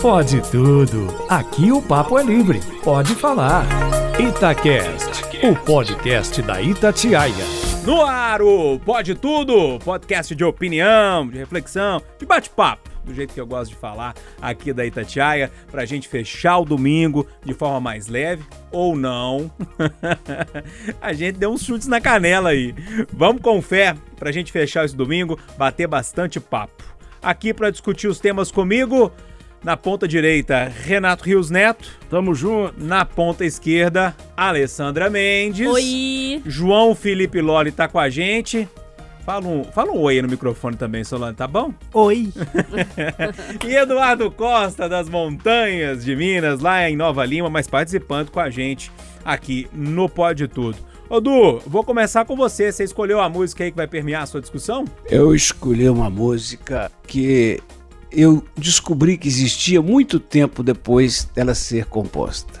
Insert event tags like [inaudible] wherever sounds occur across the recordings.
Pode tudo. Aqui o papo é livre. Pode falar. Itacast, o podcast da Itatiaia. No ar, o Pode Tudo, podcast de opinião, de reflexão, de bate-papo, do jeito que eu gosto de falar aqui da Itatiaia, pra gente fechar o domingo de forma mais leve, ou não. [laughs] a gente deu uns chutes na canela aí. Vamos com fé pra gente fechar esse domingo, bater bastante papo. Aqui pra discutir os temas comigo, na ponta direita, Renato Rios Neto. Tamo junto. Na ponta esquerda, Alessandra Mendes. Oi! João Felipe Loli tá com a gente. Fala um, fala um oi aí no microfone também, Solano, tá bom? Oi. [laughs] e Eduardo Costa, das Montanhas de Minas, lá em Nova Lima, mas participando com a gente aqui no Pode Tudo. Ô Du, vou começar com você. Você escolheu a música aí que vai permear a sua discussão? Eu escolhi uma música que eu descobri que existia muito tempo depois dela ser composta.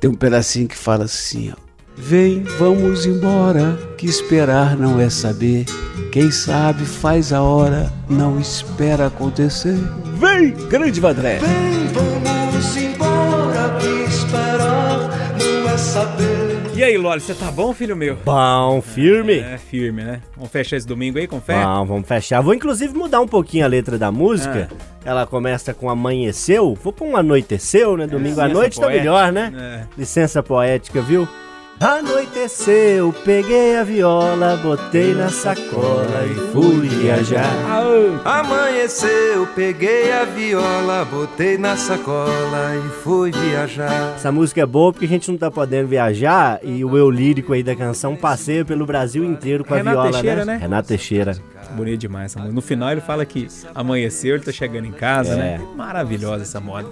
Tem um pedacinho que fala assim, ó. Vem, vamos embora, que esperar não é saber. Quem sabe faz a hora, não espera acontecer. Vem, grande Vandré! Vem, vamos embora, que esperar não é saber. E aí, Loli, você tá bom, filho meu? Bom, firme. É, firme, né? Vamos fechar esse domingo aí fé? Bom, vamos fechar. Vou inclusive mudar um pouquinho a letra da música. Ela começa com amanheceu. Vou pôr um anoiteceu, né? Domingo à Licença noite tá poética, melhor, né? É. Licença poética, viu? Anoiteceu, peguei a viola, botei na sacola e fui viajar. Amanheceu, peguei a viola, botei na sacola e fui viajar. Essa música é boa porque a gente não tá podendo viajar e o eu lírico aí da canção passeia pelo Brasil inteiro com a Renato viola, Teixeira, né? Renato Teixeira. Bonito demais essa música. No final ele fala que amanheceu, ele tá chegando em casa, É. né? Maravilhosa essa moda.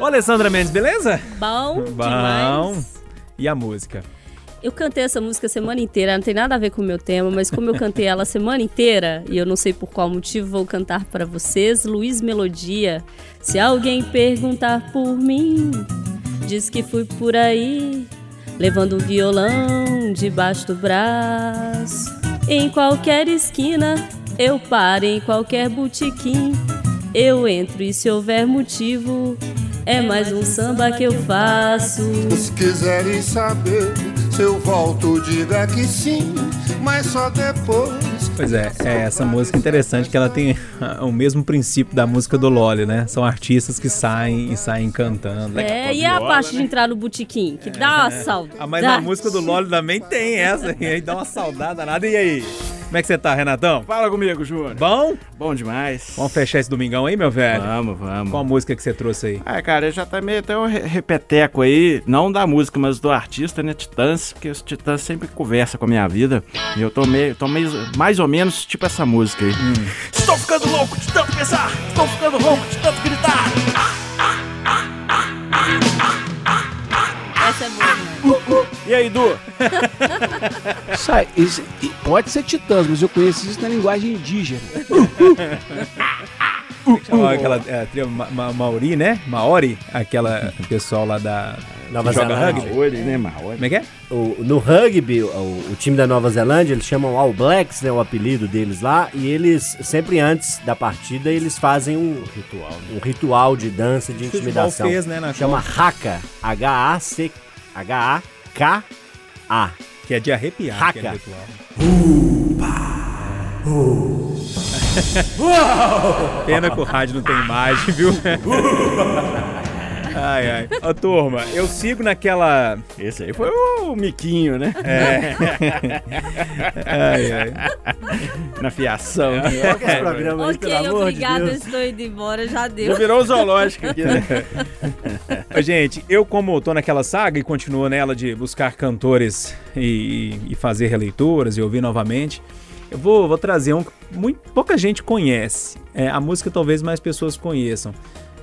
Ô, Alessandra Mendes, beleza? Bom, [laughs] Bom. demais. E a música? Eu cantei essa música a semana inteira, não tem nada a ver com o meu tema, mas como eu cantei ela a semana inteira, e eu não sei por qual motivo, vou cantar pra vocês, Luiz Melodia. Se alguém perguntar por mim, diz que fui por aí, levando um violão debaixo do braço. Em qualquer esquina, eu paro, em qualquer botequim, eu entro e se houver motivo, é mais um samba que eu faço. Se quiserem saber eu volto, diga que sim, mas só depois. Pois é, é essa música interessante que ela tem o mesmo princípio da música do Loli, né? São artistas que saem e saem cantando. É, e a parte de entrar no botequim, que dá uma saudade. Ah, mas a música do Loli também tem essa, e aí dá uma saudade danada. E aí? Como é que você tá, Renatão? Fala comigo, Júnior. Bom? Bom demais. Vamos fechar esse domingão aí, meu velho? Vamos, vamos. Qual a música que você trouxe aí? Ah, cara, já tá meio até um re- repeteco aí, não da música, mas do artista, né, Titãs, porque os Titãs sempre conversam com a minha vida. E eu tô meio, tô meio mais ou menos tipo essa música aí. Estou ficando louco de tanto pensar, estou ficando louco de tanto gritar. Essa E aí, Du? [laughs] Sai, isso- pode ser titãs, mas eu conheço isso na linguagem indígena. [laughs] Chamava aquela é, trio Ma- Ma- Maori, né? Maori, aquela pessoal lá da. Nova Zelândia. rugby. Maori, né, Maori. Como é que é? O- no rugby, o, o time da Nova Zelândia, eles chamam All Blacks, né, o apelido deles lá, e eles, sempre antes da partida, eles fazem um ritual, um ritual de dança, de intimidação. fez, né, na Chama Haka, H-A-C, H-A-K-A. Que é de arrepiar. Haka. aquele ritual. Pena que o rádio não tem imagem, viu? Ai, ai. Ô, turma, eu sigo naquela. Esse aí foi o Miquinho, né? É. [laughs] Ai, ai. Na fiação. esse programa aí, Ok, amor obrigada, de estou indo embora, já Já deu. virou um zoológico aqui, né? Gente, eu como tô naquela saga e continuo nela de buscar cantores e, e fazer releituras e ouvir novamente, eu vou, vou trazer um que muito, pouca gente conhece. É, a música talvez mais pessoas conheçam.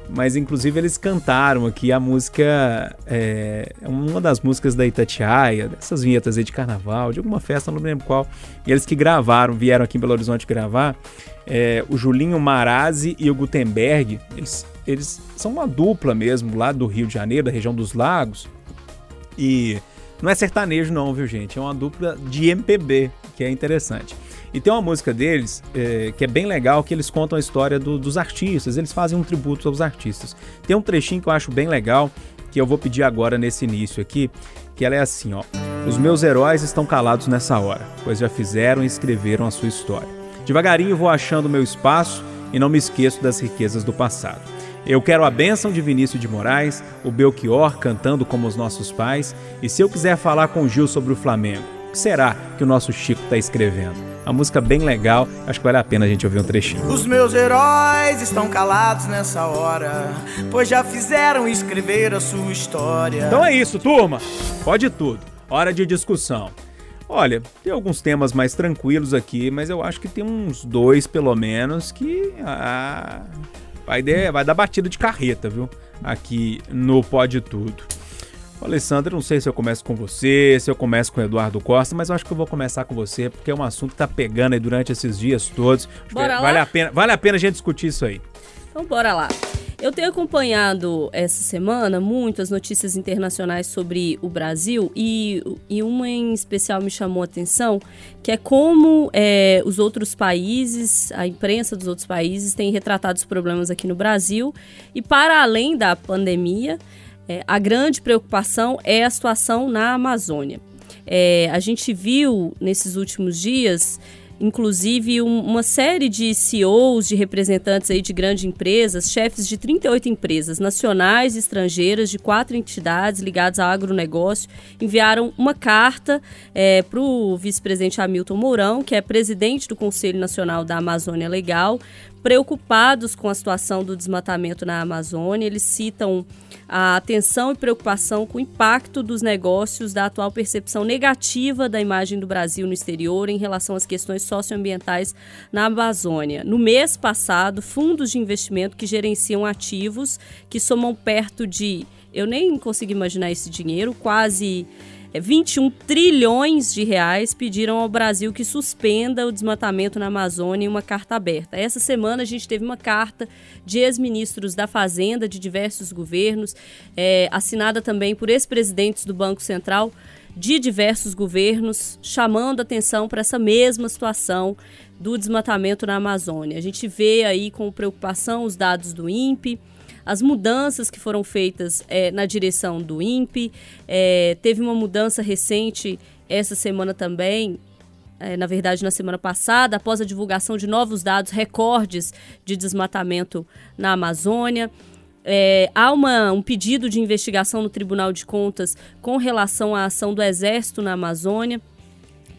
Mas inclusive eles cantaram aqui a música, é, uma das músicas da Itatiaia, dessas vinhetas aí de carnaval, de alguma festa, não lembro qual. E eles que gravaram, vieram aqui em Belo Horizonte gravar, é, o Julinho Marazzi e o Gutenberg, eles, eles são uma dupla mesmo lá do Rio de Janeiro, da região dos lagos. E não é sertanejo não, viu gente? É uma dupla de MPB, que é interessante. E tem uma música deles é, que é bem legal, que eles contam a história do, dos artistas, eles fazem um tributo aos artistas. Tem um trechinho que eu acho bem legal, que eu vou pedir agora nesse início aqui, que ela é assim, ó. Os meus heróis estão calados nessa hora, pois já fizeram e escreveram a sua história. Devagarinho vou achando meu espaço e não me esqueço das riquezas do passado. Eu quero a bênção de Vinícius de Moraes, o Belchior cantando como os nossos pais, e se eu quiser falar com o Gil sobre o Flamengo, que será que o nosso Chico está escrevendo? Uma música bem legal, acho que vale a pena a gente ouvir um trechinho. Os meus heróis estão calados nessa hora, pois já fizeram escrever a sua história. Então é isso, turma. Pode tudo. Hora de discussão. Olha, tem alguns temas mais tranquilos aqui, mas eu acho que tem uns dois, pelo menos, que ah, vai, dar, vai dar batida de carreta, viu? Aqui no Pode Tudo. Alessandra, não sei se eu começo com você, se eu começo com o Eduardo Costa, mas eu acho que eu vou começar com você, porque é um assunto que tá pegando aí durante esses dias todos. Bora lá? Vale a, pena, vale a pena a gente discutir isso aí. Então bora lá. Eu tenho acompanhado essa semana muitas notícias internacionais sobre o Brasil e, e uma em especial me chamou a atenção, que é como é, os outros países, a imprensa dos outros países tem retratado os problemas aqui no Brasil e para além da pandemia, é, a grande preocupação é a situação na Amazônia. É, a gente viu nesses últimos dias inclusive um, uma série de CEOs, de representantes aí de grandes empresas, chefes de 38 empresas nacionais e estrangeiras de quatro entidades ligadas ao agronegócio, enviaram uma carta é, para o vice-presidente Hamilton Mourão, que é presidente do Conselho Nacional da Amazônia Legal, preocupados com a situação do desmatamento na Amazônia. Eles citam a atenção e preocupação com o impacto dos negócios da atual percepção negativa da imagem do Brasil no exterior em relação às questões socioambientais na Amazônia. No mês passado, fundos de investimento que gerenciam ativos que somam perto de eu nem consigo imaginar esse dinheiro, quase 21 é, trilhões de reais pediram ao Brasil que suspenda o desmatamento na Amazônia em uma carta aberta. Essa semana a gente teve uma carta de ex-ministros da Fazenda de diversos governos, é, assinada também por ex-presidentes do Banco Central de diversos governos, chamando atenção para essa mesma situação do desmatamento na Amazônia. A gente vê aí com preocupação os dados do INPE, as mudanças que foram feitas é, na direção do INPE. É, teve uma mudança recente essa semana também, é, na verdade na semana passada, após a divulgação de novos dados recordes de desmatamento na Amazônia. É, há uma, um pedido de investigação no Tribunal de Contas com relação à ação do Exército na Amazônia,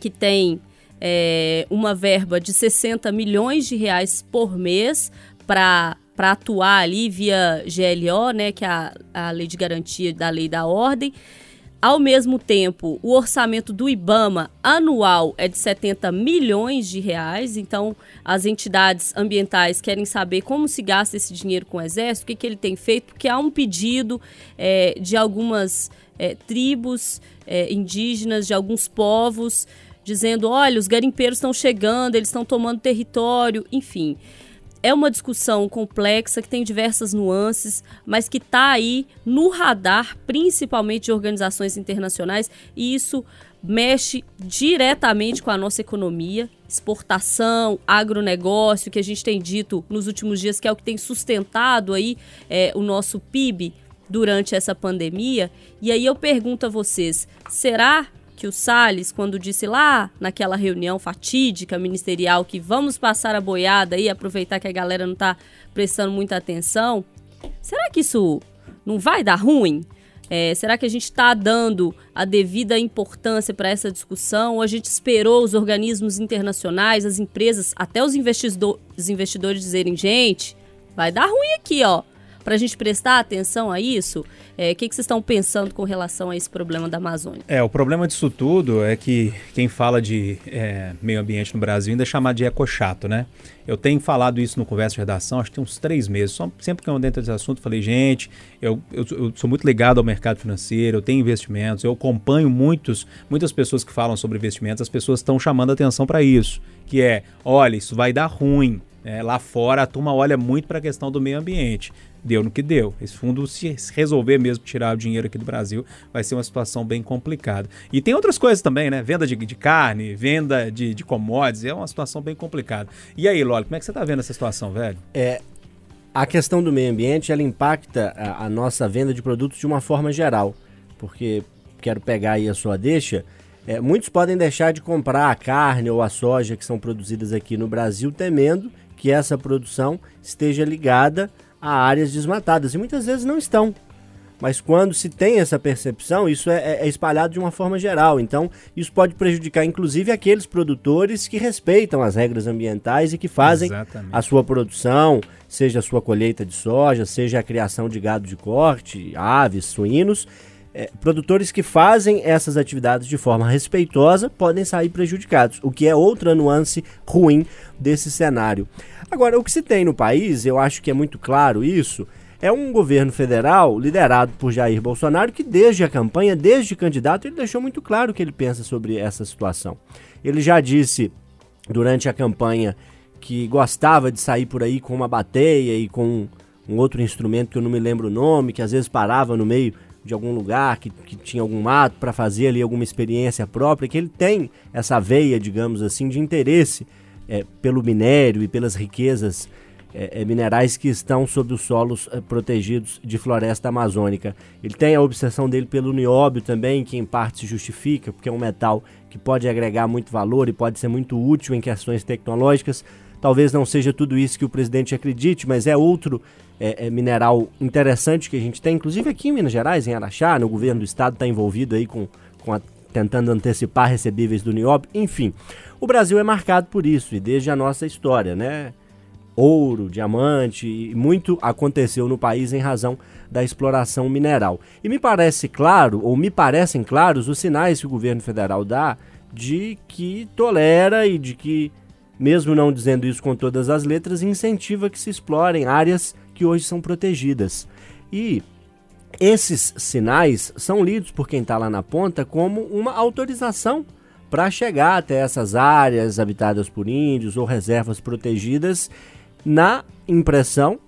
que tem é, uma verba de 60 milhões de reais por mês para para atuar ali via GLO, né, que é a, a lei de garantia da lei da ordem. Ao mesmo tempo, o orçamento do IBAMA anual é de 70 milhões de reais, então as entidades ambientais querem saber como se gasta esse dinheiro com o Exército, o que, que ele tem feito, porque há um pedido é, de algumas é, tribos é, indígenas, de alguns povos, dizendo: olha, os garimpeiros estão chegando, eles estão tomando território, enfim é uma discussão complexa que tem diversas nuances, mas que está aí no radar, principalmente de organizações internacionais, e isso mexe diretamente com a nossa economia, exportação, agronegócio, que a gente tem dito nos últimos dias que é o que tem sustentado aí é, o nosso PIB durante essa pandemia. E aí eu pergunto a vocês: será que o Salles, quando disse lá naquela reunião fatídica ministerial que vamos passar a boiada e aproveitar que a galera não está prestando muita atenção, será que isso não vai dar ruim? É, será que a gente está dando a devida importância para essa discussão? Ou a gente esperou os organismos internacionais, as empresas, até os, os investidores dizerem: gente, vai dar ruim aqui, ó para a gente prestar atenção a isso? É, o que, que vocês estão pensando com relação a esse problema da Amazônia? É, o problema disso tudo é que quem fala de é, meio ambiente no Brasil ainda é chamado de ecochato, né? Eu tenho falado isso no Conversa de Redação, acho que tem uns três meses. Só, sempre que eu dentro desse assunto, falei, gente, eu, eu, eu, sou muito ligado ao mercado financeiro, eu tenho investimentos, eu acompanho muitos, muitas pessoas que falam sobre investimentos, as pessoas estão chamando atenção para isso, que é, olha, isso vai dar ruim É, lá fora a turma olha muito para a questão do meio ambiente. Deu no que deu. Esse fundo, se resolver mesmo tirar o dinheiro aqui do Brasil, vai ser uma situação bem complicada. E tem outras coisas também, né? Venda de, de carne, venda de, de commodities, é uma situação bem complicada. E aí, Loli, como é que você está vendo essa situação, velho? É, a questão do meio ambiente, ela impacta a, a nossa venda de produtos de uma forma geral. Porque, quero pegar aí a sua deixa, é, muitos podem deixar de comprar a carne ou a soja que são produzidas aqui no Brasil, temendo que essa produção esteja ligada a áreas desmatadas. E muitas vezes não estão. Mas quando se tem essa percepção, isso é, é, é, espalhado de uma forma geral. Então, isso pode prejudicar, inclusive, aqueles produtores que respeitam as regras ambientais e que fazem Exatamente. a sua produção, seja a sua colheita de soja, seja a criação de gado de corte, aves, suínos é, produtores que fazem essas atividades de forma respeitosa podem sair prejudicados, o que é outra nuance ruim desse cenário. Agora, o que se tem no país, eu acho que é muito claro isso, é um governo federal liderado por Jair Bolsonaro que desde a campanha, desde candidato, ele deixou muito claro o que ele pensa sobre essa situação. Ele já disse durante a campanha que gostava de sair por aí com uma bateia e com um outro instrumento que eu não me lembro o nome, que às vezes parava no meio de algum lugar que, que tinha algum mato para fazer ali alguma experiência própria, que ele tem essa veia, digamos assim, de interesse é, pelo minério e pelas riquezas é, é, minerais que estão sobre os solos é, protegidos de floresta amazônica. Ele tem a obsessão dele pelo nióbio também, que em parte se justifica, porque é um metal que pode agregar muito valor e pode ser muito útil em questões tecnológicas. Talvez não seja tudo isso que o presidente acredite, mas é outro é, é, mineral interessante que a gente tem, inclusive aqui em Minas Gerais, em Araxá, no governo do estado está envolvido aí com, com a, tentando antecipar recebíveis do NIOB, enfim. O Brasil é marcado por isso e desde a nossa história, né? Ouro, diamante e muito aconteceu no país em razão da exploração mineral. E me parece claro, ou me parecem claros, os sinais que o governo federal dá de que tolera e de que, mesmo não dizendo isso com todas as letras, incentiva que se explorem áreas que hoje são protegidas. E esses sinais são lidos por quem está lá na ponta como uma autorização para chegar até essas áreas habitadas por índios ou reservas protegidas, na impressão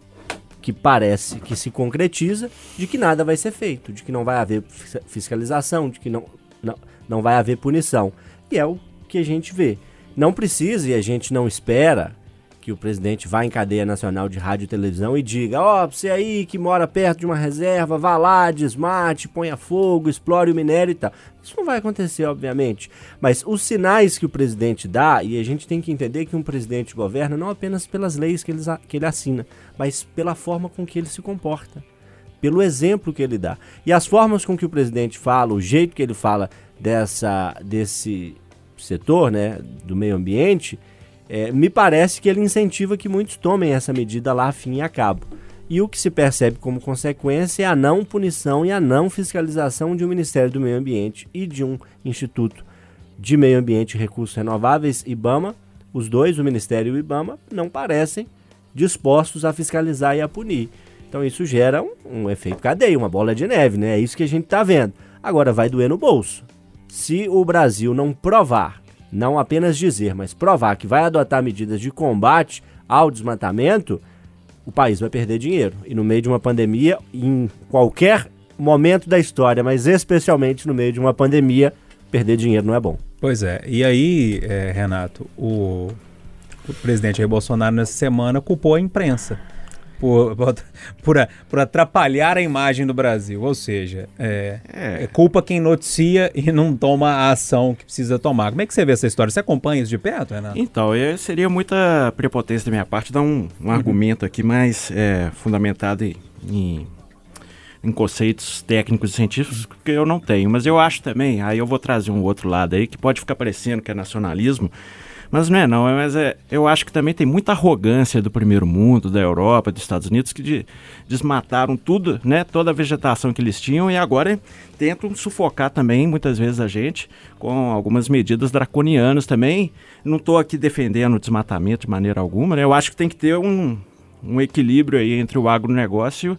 que parece que se concretiza de que nada vai ser feito, de que não vai haver fiscalização, de que não, não, não vai haver punição. E é o que a gente vê. Não precisa e a gente não espera que o presidente vá em cadeia nacional de rádio e televisão e diga: Ó, oh, você aí que mora perto de uma reserva, vá lá, desmate, ponha fogo, explore o minério e tal. Isso não vai acontecer, obviamente. Mas os sinais que o presidente dá, e a gente tem que entender que um presidente governa não apenas pelas leis que ele, que ele assina, mas pela forma com que ele se comporta, pelo exemplo que ele dá. E as formas com que o presidente fala, o jeito que ele fala dessa, desse setor, né, do meio ambiente é, me parece que ele incentiva que muitos tomem essa medida lá, fim e a cabo. E o que se percebe como consequência é a não punição e a não fiscalização de um Ministério do Meio Ambiente e de um Instituto de Meio Ambiente e Recursos Renováveis, IBAMA. Os dois, o Ministério e o IBAMA, não parecem dispostos a fiscalizar e a punir. Então isso gera um, um efeito cadeia, uma bola de neve, né? É isso que a gente está vendo. Agora vai doer no bolso. Se o Brasil não provar não apenas dizer, mas provar que vai adotar medidas de combate ao desmatamento, o país vai perder dinheiro. E no meio de uma pandemia, em qualquer momento da história, mas especialmente no meio de uma pandemia, perder dinheiro não é bom. Pois é. E aí, é, Renato, o, o presidente Bolsonaro nessa semana culpou a imprensa por, por, por, atrapalhar a imagem do Brasil. Ou seja, é, é. é, culpa quem noticia e não toma a ação que precisa tomar. Como é que você vê essa história? Você acompanha isso de perto, Renato? Então, eu, seria muita prepotência da minha parte dar um, um uhum. argumento aqui mais é, fundamentado em, em, em conceitos técnicos e científicos que eu não tenho. Mas eu acho também, aí eu vou trazer um outro lado aí, que pode ficar parecendo que é nacionalismo, mas não é não, é, mas é, eu acho que também tem muita arrogância do primeiro mundo, da Europa, dos Estados Unidos, que de, desmataram tudo, né, toda a vegetação que eles tinham e agora tentam sufocar também, muitas vezes, a gente com algumas medidas draconianas também. Não estou aqui defendendo o desmatamento de maneira alguma, né, eu acho que tem que ter um, um equilíbrio aí entre o agronegócio e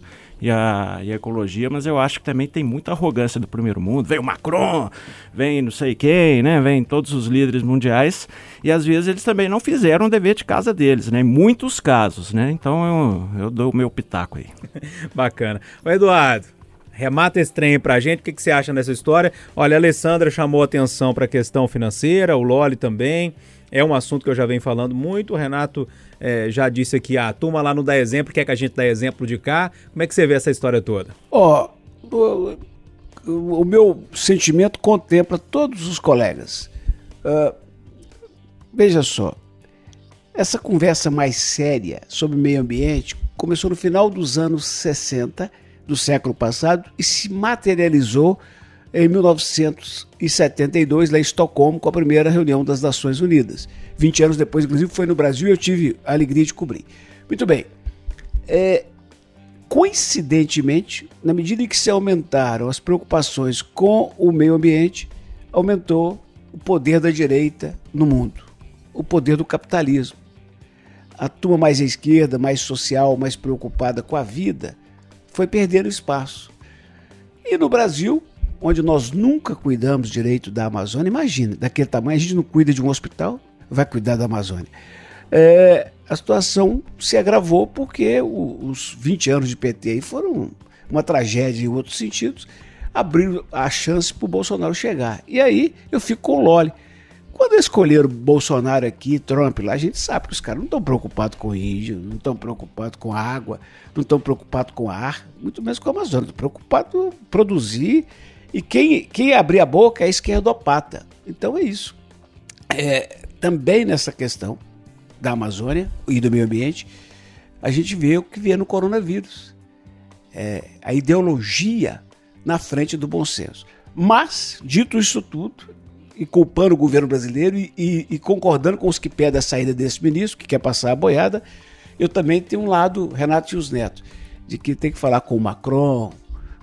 a, e a ecologia, mas eu acho que também tem muita arrogância do primeiro mundo. Vem o Macron, vem não sei quem, né? Vem todos os líderes mundiais e às vezes eles também não fizeram o dever de casa deles, né? Em muitos casos, né? Então eu, eu dou o meu pitaco aí. [laughs] Bacana. Ô Eduardo, remata esse trem pra gente, o que, que você acha dessa história? Olha, a Alessandra chamou atenção para a questão financeira, o Loli também. É um assunto que eu já venho falando muito. O Renato é, já disse aqui, a turma lá não dá exemplo, quer que a gente dá exemplo de cá. Como é que você vê essa história toda? Ó, o, o meu sentimento contempla todos os colegas. Uh, veja só, essa conversa mais séria sobre meio ambiente começou no final dos anos 60 do século passado e se materializou em 1972, lá em Estocolmo, com a primeira reunião das Nações Unidas. 20 anos depois, inclusive, foi no Brasil e eu tive a alegria de cobrir. Muito bem. É, coincidentemente, na medida em que se aumentaram as preocupações com o meio ambiente, aumentou o poder da direita no mundo, o poder do capitalismo. A turma mais à esquerda, mais social, mais preocupada com a vida, foi perdendo espaço. E no Brasil, onde nós nunca cuidamos direito da Amazônia, imagina, daquele tamanho, a gente não cuida de um hospital, vai cuidar da Amazônia. É, a situação se agravou porque o, os 20 anos de PT aí foram uma tragédia em outros sentidos, abriram a chance para o Bolsonaro chegar. E aí eu fico com o Loli. Quando escolheram Bolsonaro aqui, Trump lá, a gente sabe que os caras não estão preocupados com índio, não estão preocupados com água, não estão preocupados com ar, muito menos com a Amazônia, estão preocupados em produzir e quem, quem abrir a boca é esquerdopata. Então é isso. É, também nessa questão da Amazônia e do meio ambiente, a gente vê o que vê no coronavírus. É, a ideologia na frente do bom senso. Mas, dito isso tudo, e culpando o governo brasileiro e, e, e, concordando com os que pedem a saída desse ministro, que quer passar a boiada, eu também tenho um lado, Renato e os Netos, de que tem que falar com o Macron,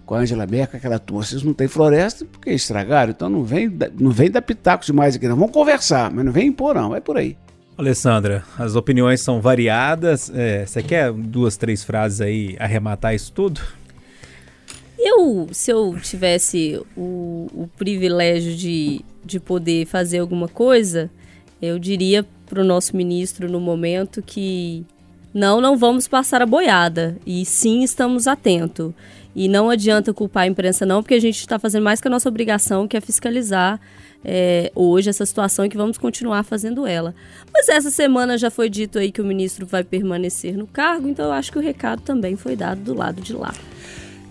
com a Angela Merkel, aquela turma, vocês não têm floresta porque estragaram, então não vem, não vem dar pitaco demais aqui não. Vamos conversar, mas não vem impor não, é por aí. Alessandra, as opiniões são variadas. É, você quer duas, três frases aí arrematar isso tudo? Eu, se eu tivesse o, o privilégio de, de poder fazer alguma coisa, eu diria para o nosso ministro no momento que não, não vamos passar a boiada e sim estamos atentos. E não adianta culpar a imprensa, não, porque a gente está fazendo mais que a nossa obrigação, que é fiscalizar é, hoje essa situação e que vamos continuar fazendo ela. Mas essa semana já foi dito aí que o ministro vai permanecer no cargo, então eu acho que o recado também foi dado do lado de lá.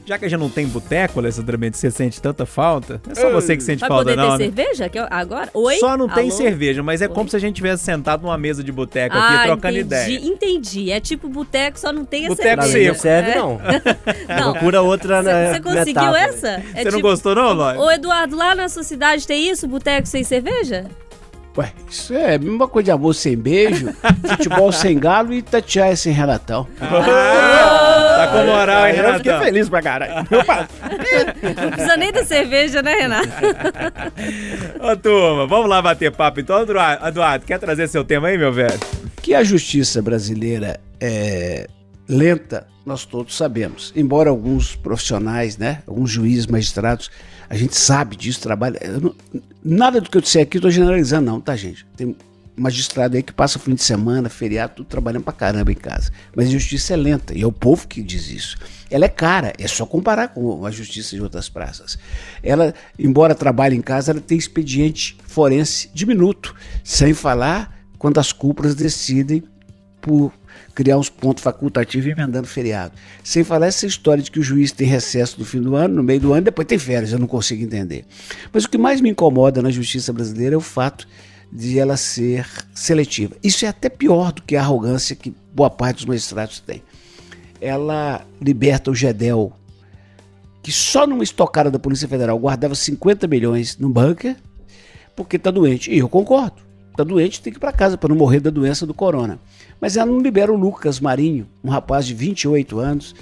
Já que a gente não tem boteco, Alessandra Mendes, você sente tanta falta? Não é só você que sente Vai falta, poder não. ter né? cerveja? Que eu- agora? Oi? Só não tem Alô? cerveja, mas é Oi? como se a gente tivesse sentado numa mesa de boteco aqui, Ah, trocando entendi, ideia. entendi. É tipo boteco, só não tem a Boteco cerveja. seco. serve, [laughs] não. Não. Procura outra né, Você conseguiu metáfora. essa? É Você não gostou, não, Lói? Ô, Eduardo, lá na sua cidade tem isso? Boteco sem cerveja? Ué, isso é a mesma coisa de amor sem beijo, [laughs] futebol sem galo e Itatiaia sem Renatão. Tá com moral, hein, Aí eu fiquei feliz pra caralho. Não precisa nem da cerveja, né, Renato? [laughs] Ô, turma, vamos lá bater papo. Então, Eduardo, Eduardo, quer trazer seu tema aí, meu velho? Que a justiça brasileira é lenta, nós todos sabemos. Embora alguns profissionais, né, alguns juízes, magistrados, a gente sabe disso, trabalha. não- nada do que eu disser aqui eu tô generalizando, não, tá, gente? Tem magistrado aí que passa fim de semana, feriado, tudo trabalhando pra caramba em casa. Mas a justiça é lenta, e é o povo que diz isso. Ela é cara, é só comparar com a justiça de outras praças. Ela, embora trabalhe em casa, ela tem expediente forense diminuto, sem falar quando as cúpulas decidem por criar uns pontos facultativos e emendando feriado. Sem falar essa história de que o juiz tem recesso no fim do ano, no meio do ano, depois tem férias, eu não consigo entender. Mas o que mais me incomoda na justiça brasileira é o fato de ela ser seletiva. Isso é até pior do que a arrogância que boa parte dos magistrados tem. Ela liberta o Gedel, que só numa estocada da Polícia Federal guardava 50 milhões no bunker, porque está doente. E eu concordo. Está doente, tem que ir para casa para não morrer da doença do corona. Mas ela não libera o Lucas Marinho, um rapaz de 28 anos,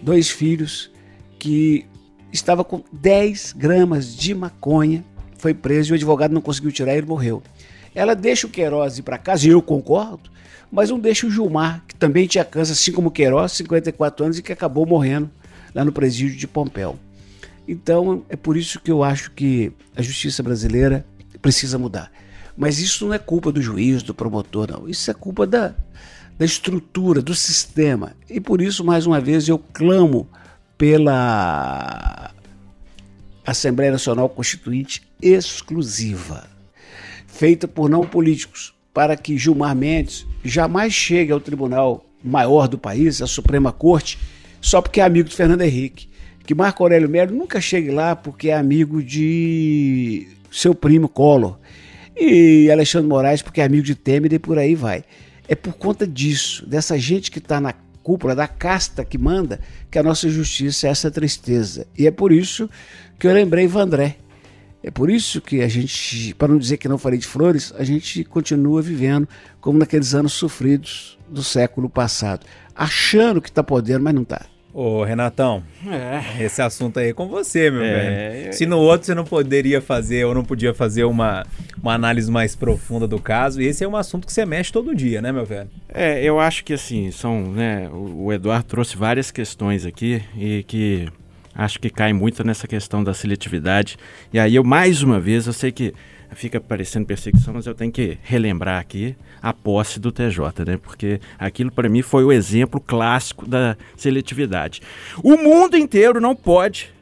dois filhos, que estava com 10 gramas de maconha, foi preso e o advogado não conseguiu tirar e ele morreu. Ela deixa o Queiroz ir para casa, e eu concordo, mas não deixa o Gilmar, que também tinha câncer, assim como o Queiroz, 54 anos, e que acabou morrendo lá no presídio de Pompéu. Então, é por isso que eu acho que a justiça brasileira precisa mudar. Mas isso não é culpa do juiz, do promotor, não. Isso é culpa da, da estrutura, do sistema. E por isso, mais uma vez, eu clamo pela Assembleia Nacional Constituinte exclusiva, feita por não políticos, para que Gilmar Mendes jamais chegue ao tribunal maior do país, a Suprema Corte, só porque é amigo de Fernando Henrique. Que Marco Aurélio Melo nunca chegue lá porque é amigo de seu primo Collor. E Alexandre Moraes porque é amigo de Temer e por aí vai. É por conta disso, dessa gente que está na cúpula, da casta que manda, que a nossa justiça é essa tristeza. E é por isso que eu lembrei Vandré. É por isso que a gente, para não dizer que não falei de flores, a gente continua vivendo como naqueles anos sofridos do século passado, achando que está podendo, mas não está. Ô, Renatão, É. esse assunto aí é com você, meu É, velho. Se no outro você não poderia fazer ou não podia fazer uma, uma análise mais profunda do caso, esse é um assunto que você mexe todo dia, né, meu velho? É, eu acho que assim, são, né, o o Eduardo trouxe várias questões aqui e que acho que cai muito nessa questão da seletividade. E aí eu, mais uma vez, eu sei que fica parecendo perseguição, mas eu tenho que relembrar aqui a posse do TJ, né? Porque aquilo para mim foi o exemplo clássico da seletividade. O mundo inteiro não pode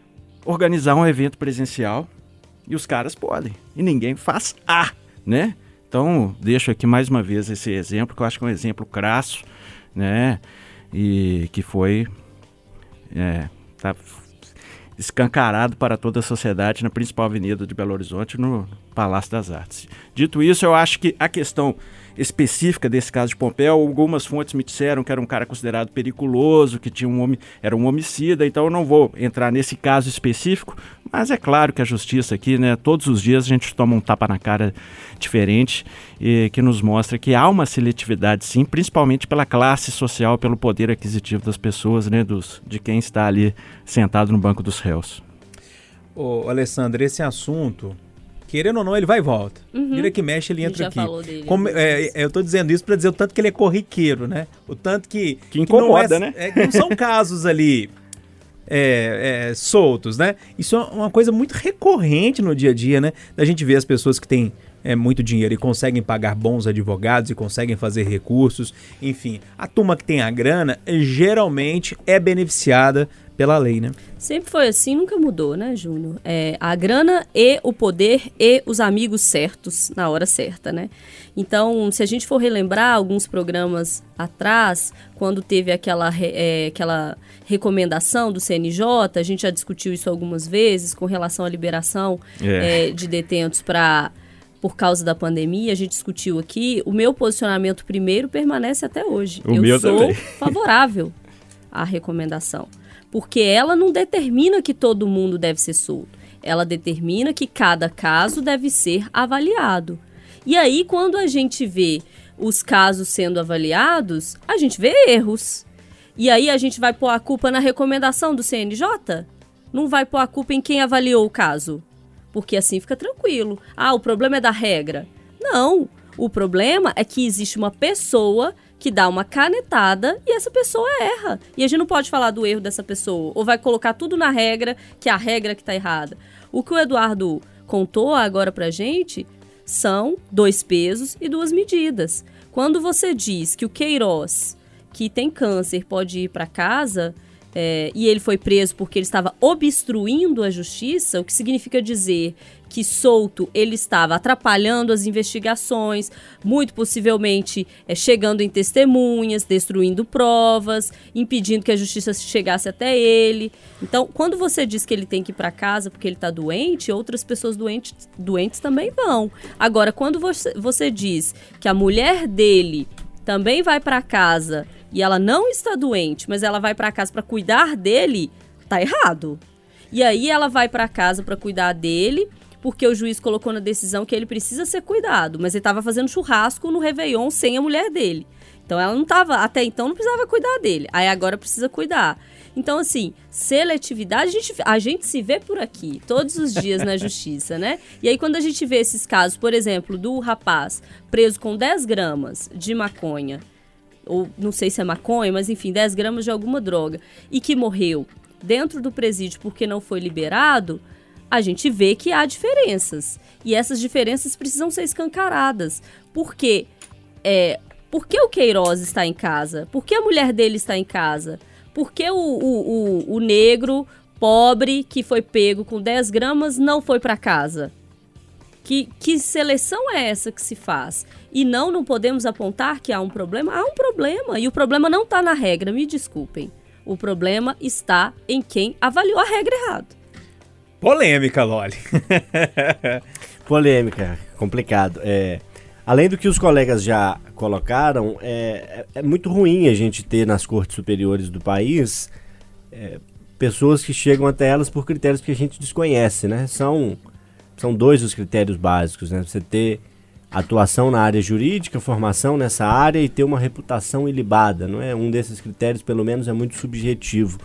organizar um evento presencial e os caras podem. E ninguém faz A, né? Então, deixo aqui mais uma vez esse exemplo, que eu acho que é um exemplo crasso, né? E que foi é, tá escancarado para toda a sociedade na principal avenida de Belo Horizonte, no Palácio das Artes. Dito isso, eu acho que a questão específica desse caso de Pompeu, algumas fontes me disseram que era um cara considerado periculoso, que tinha um homi era um homicida, então eu não vou entrar nesse caso específico, mas é claro que a justiça aqui, né, todos os dias a gente toma um tapa na cara diferente e que nos mostra que há uma seletividade sim, principalmente pela classe social, pelo poder aquisitivo das pessoas, né, dos de quem está ali sentado no banco dos réus. Ô, Alessandro, esse assunto, querendo ou não, ele vai e volta. Vira que mexe, ele Uhum. Entra já aqui. falou dele Como- é, vezes. eu tô dizendo isso pra dizer o tanto que ele é corriqueiro, né? O tanto que. Que incomoda, não é- né? é, que não são casos ali. é, é, soltos, né? Isso é uma coisa muito recorrente no dia a dia, né? Da gente ver as pessoas que têm é, muito dinheiro e conseguem pagar bons advogados e conseguem fazer recursos, enfim. A turma que tem a grana geralmente é beneficiada pela lei, né? Sempre foi assim, nunca mudou, né, Júnior? É, a grana e o poder e os amigos certos na hora certa, né? Então, se a gente for relembrar alguns programas atrás, quando teve aquela, é, aquela recomendação do CNJ, a gente já discutiu isso algumas vezes com relação à liberação É. é, de detentos para por causa da pandemia, a gente discutiu aqui. O meu posicionamento primeiro permanece até hoje. O Eu meu sou também. favorável à recomendação. Porque ela não determina que todo mundo deve ser solto. Ela determina que cada caso deve ser avaliado. E aí, quando a gente vê os casos sendo avaliados, a gente vê erros. E aí a gente vai pôr a culpa na recomendação do CNJ? Não vai pôr a culpa em quem avaliou o caso? Porque assim fica tranquilo. Ah, o problema é da regra. Não. O problema é que existe uma pessoa que dá uma canetada e essa pessoa erra. E a gente não pode falar do erro dessa pessoa. Ou vai colocar tudo na regra, que é a regra que tá errada. O que o Eduardo contou agora pra gente são dois pesos e duas medidas. Quando você diz que o Queiroz, que tem câncer, pode ir para casa é, e ele foi preso porque ele estava obstruindo a justiça, o que significa dizer que solto ele estava atrapalhando as investigações, muito possivelmente é, chegando em testemunhas, destruindo provas, impedindo que a justiça chegasse até ele. Então, quando você diz que ele tem que ir para casa porque ele está doente, outras pessoas doentes, doentes também vão. Agora, quando você, você diz que a mulher dele também vai para casa e ela não está doente, mas ela vai para casa para cuidar dele, tá errado. E aí ela vai para casa para cuidar dele, porque o juiz colocou na decisão que ele precisa ser cuidado, mas ele estava fazendo churrasco no Réveillon sem a mulher dele. Então ela não tava, até então não precisava cuidar dele. Aí agora precisa cuidar. Então, assim, seletividade, a gente, a gente se vê por aqui, todos os dias na [laughs] justiça, né? E aí, quando a gente vê esses casos, por exemplo, do rapaz preso com 10 gramas de maconha, ou não sei se é maconha, mas enfim, 10 gramas de alguma droga, e que morreu dentro do presídio porque não foi liberado, a gente vê que há diferenças. E essas diferenças precisam ser escancaradas. Por quê? É, por que o Queiroz está em casa? Por que a mulher dele está em casa? Por que o, o, o, o negro pobre que foi pego com 10 gramas não foi para casa? Que, que seleção é essa que se faz? E não, não podemos apontar que há um problema? Há um problema. E o problema não está na regra, me desculpem. O problema está em quem avaliou a regra errado. Polêmica, Loli. [laughs] Polêmica, complicado. É, além do que os colegas já colocaram, é, é, muito ruim a gente ter nas cortes superiores do país é, pessoas que chegam até elas por critérios que a gente desconhece, né? São, são dois os critérios básicos, né? Você ter atuação na área jurídica, formação nessa área e ter uma reputação ilibada, não é? Um desses critérios, pelo menos, é muito subjetivo.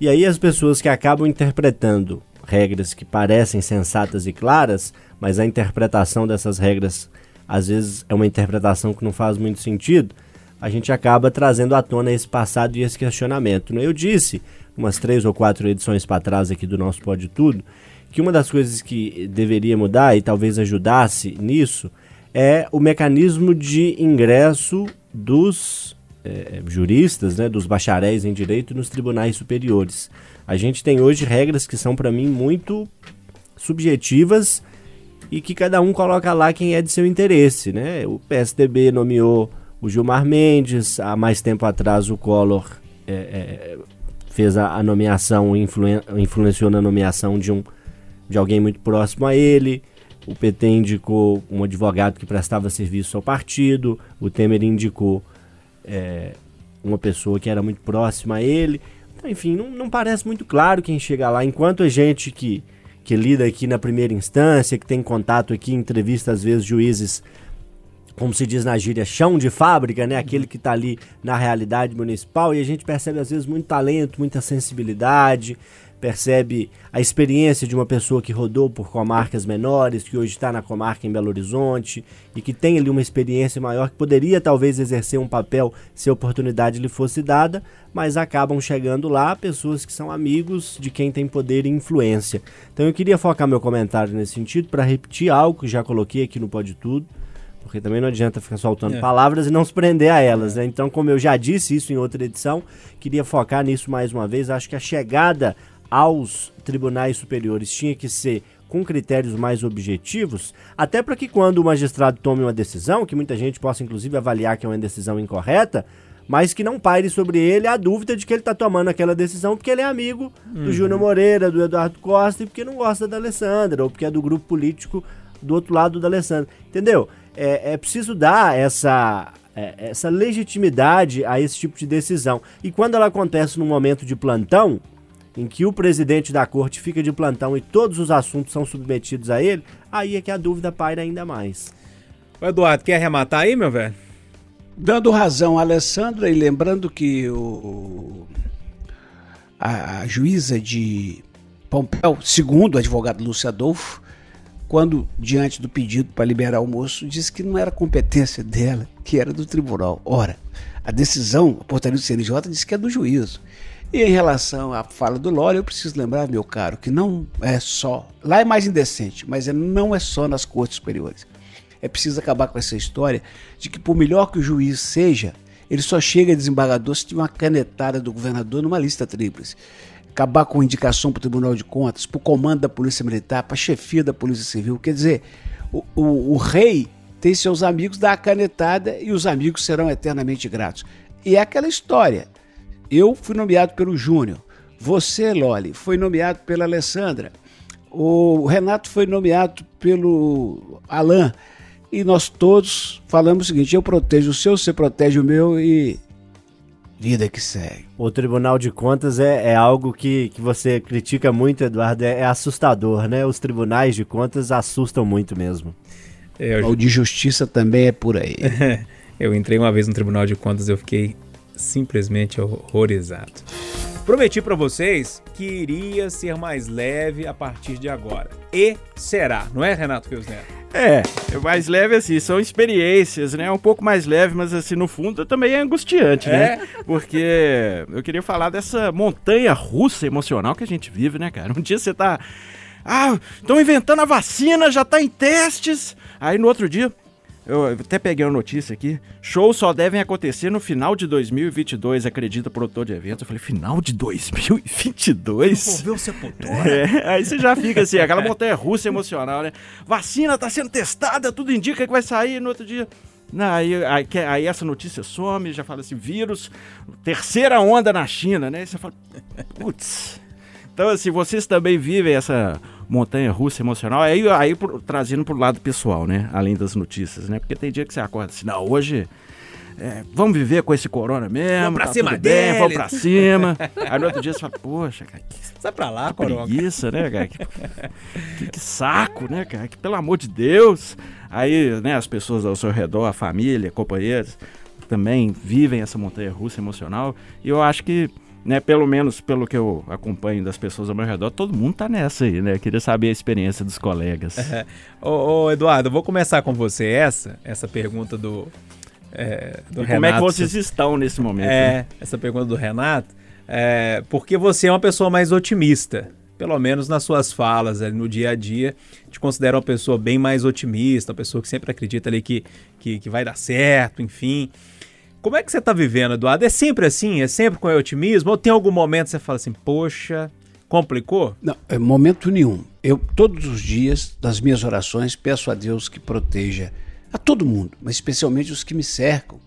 E aí as pessoas que acabam interpretando regras que parecem sensatas e claras, mas a interpretação dessas regras às vezes é uma interpretação que não faz muito sentido, a gente acaba trazendo à tona esse passado e esse questionamento. Né? Eu disse, umas três ou quatro edições para trás aqui do nosso Pode Tudo, que uma das coisas que deveria mudar e talvez ajudasse nisso é o mecanismo de ingresso dos é, juristas, né, dos bacharéis em direito nos tribunais superiores. A gente tem hoje regras que são, para mim, muito subjetivas e que cada um coloca lá quem é de seu interesse, né? O PSDB nomeou o Gilmar Mendes, há mais tempo atrás o Collor é, é, fez a, a nomeação, influen, influenciou na nomeação de, um, de alguém muito próximo a ele. O PT indicou um advogado que prestava serviço ao partido, o Temer indicou é, uma pessoa que era muito próxima a ele. Então, enfim, não, não parece muito claro quem chega lá, enquanto a gente que que lida aqui na primeira instância, que tem contato aqui, entrevista às vezes juízes, como se diz na gíria, chão de fábrica, né? Aquele que está ali na realidade municipal e a gente percebe às vezes muito talento, muita sensibilidade, percebe a experiência de uma pessoa que rodou por comarcas menores, que hoje está na comarca em Belo Horizonte e que tem ali uma experiência maior, que poderia talvez exercer um papel se a oportunidade lhe fosse dada, mas acabam chegando lá pessoas que são amigos de quem tem poder e influência. Então eu queria focar meu comentário nesse sentido para repetir algo que já coloquei aqui no Pode Tudo porque também não adianta ficar soltando é. palavras e não se prender a elas, né? Então, como eu já disse isso em outra edição, queria focar nisso mais uma vez. Acho que a chegada aos tribunais superiores tinha que ser com critérios mais objetivos, até para que quando o magistrado tome uma decisão, que muita gente possa inclusive avaliar que é uma decisão incorreta, mas que não paire sobre ele a dúvida de que ele está tomando aquela decisão porque ele é amigo uhum. do Júnior Moreira, do Eduardo Costa e porque não gosta da Alessandra, ou porque é do grupo político do outro lado da Alessandra. Entendeu? É, é preciso dar essa, é, essa legitimidade a esse tipo de decisão. E quando ela acontece num momento de plantão, em que o presidente da corte fica de plantão e todos os assuntos são submetidos a ele, aí é que a dúvida paira ainda mais. O Eduardo, quer arrematar aí, meu velho? Dando razão a Alessandra e lembrando que o, a, a juíza de Pompeu, segundo o advogado Lúcio Adolfo, quando, diante do pedido para liberar o moço, disse que não era competência dela, que era do tribunal. Ora, a decisão, a portaria do CNJ, disse que é do juízo. E em relação à fala do Lore, eu preciso lembrar, meu caro, que não é só. Lá é mais indecente, mas é, não é só nas cortes superiores. É preciso acabar com essa história de que, por melhor que o juiz seja, ele só chega a desembargador se tiver uma canetada do governador numa lista tríplice. Acabar com indicação para o Tribunal de Contas, para o comando da Polícia Militar, para a chefia da Polícia Civil. Quer dizer, o, o, o rei tem seus amigos, dá a canetada e os amigos serão eternamente gratos. E é aquela história. Eu fui nomeado pelo Júnior. Você, Loli, foi nomeado pela Alessandra. O Renato foi nomeado pelo Alain. E nós todos falamos o seguinte: eu protejo o seu, você protege o meu e vida que segue. O Tribunal de Contas é, é algo que, que você critica muito, Eduardo, é, é assustador, né? Os tribunais de contas assustam muito mesmo. É, eu... O de justiça também é por aí. [laughs] Eu entrei uma vez no Tribunal de Contas e eu fiquei simplesmente horrorizado. Prometi para vocês que iria ser mais leve a partir de agora. E será, não é, Renato Pilsner? É, mais leve assim, são experiências, né? Um pouco mais leve, mas assim, no fundo também é angustiante, né? É? Porque eu queria falar dessa montanha russa emocional que a gente vive, né, cara? Um dia você tá. Ah, estão inventando a vacina, já tá em testes. Aí no outro dia, eu até peguei uma notícia aqui. Shows só devem acontecer no final de 2022, acredita o produtor de eventos. Eu falei, final de 2022? Envolveu sepultura. [laughs] É, aí você já fica assim, aquela montanha russa emocional, né? Vacina tá sendo testada, tudo indica que vai sair no outro dia. Não, aí, aí, aí essa notícia some, já fala assim, vírus, terceira onda na China, né? E você fala, putz. Então, assim, vocês também vivem essa montanha russa emocional, aí, aí pro- trazendo pro lado pessoal, né? Além das notícias, né? Porque tem dia que você acorda assim, não, hoje é, vamos viver com esse corona mesmo. Vamos pra tá cima tudo bem, dele. Vamos pra cima. [laughs] aí no outro dia você fala, poxa, cara, que Sai pra lá, Coronga. preguiça, né, cara? Que, que- que saco, né, cara? Que pelo amor de Deus. Aí, né, as pessoas ao seu redor, a família, companheiros, também vivem essa montanha russa emocional. E eu acho que, né, pelo menos pelo que eu acompanho das pessoas ao meu redor, todo mundo tá nessa aí, né? Queria saber a experiência dos colegas. Ô, ô, Eduardo, eu vou começar com você essa, essa pergunta do, é, do Renato. como é que vocês estão nesse momento? né? É, essa pergunta do Renato. É, porque você é uma pessoa mais otimista. Pelo menos nas suas falas, ali no dia a dia, te considera uma pessoa bem mais otimista, uma pessoa que sempre acredita ali que, que, que vai dar certo, enfim. Como é que você tá vivendo, Eduardo? É sempre assim? É sempre com otimismo? Ou tem algum momento que você fala assim, poxa, complicou? Não, é momento nenhum. Eu, todos os dias, das minhas orações, peço a Deus que proteja a todo mundo, mas especialmente os que me cercam.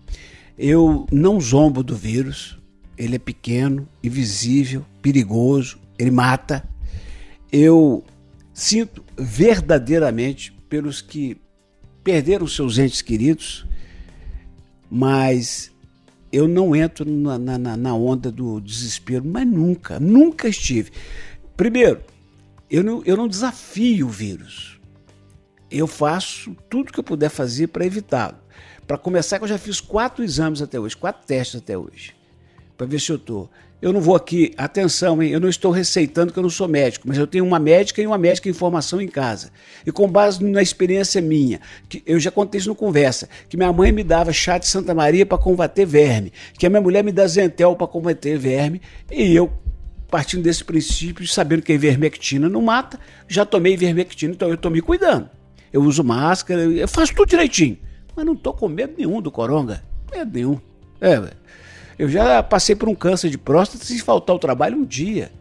Eu não zombo do vírus, ele é pequeno, invisível, perigoso, ele mata. Eu sinto verdadeiramente pelos que perderam seus entes queridos, mas eu não entro na, na- na- onda do desespero, mas nunca, nunca estive. Primeiro, eu não, eu não desafio o vírus. Eu faço tudo que eu puder fazer para evitá-lo. Para começar, que eu já fiz quatro exames até hoje, quatro testes até hoje, para ver se eu estou. Eu não vou aqui, atenção, hein? Eu não estou receitando que eu não sou médico, mas eu tenho uma médica e uma médica em formação em casa. E com base na experiência minha, que eu já contei isso no conversa, que minha mãe me dava chá de Santa Maria para combater verme, que a minha mulher me dá Zentel para combater verme, e eu partindo desse princípio, sabendo que a ivermectina não mata, já tomei ivermectina, então eu estou me cuidando. Eu uso máscara, eu faço tudo direitinho. Mas não estou com medo nenhum do coronga. Medo nenhum. É. Eu já passei por um câncer de próstata sem faltar o trabalho um dia.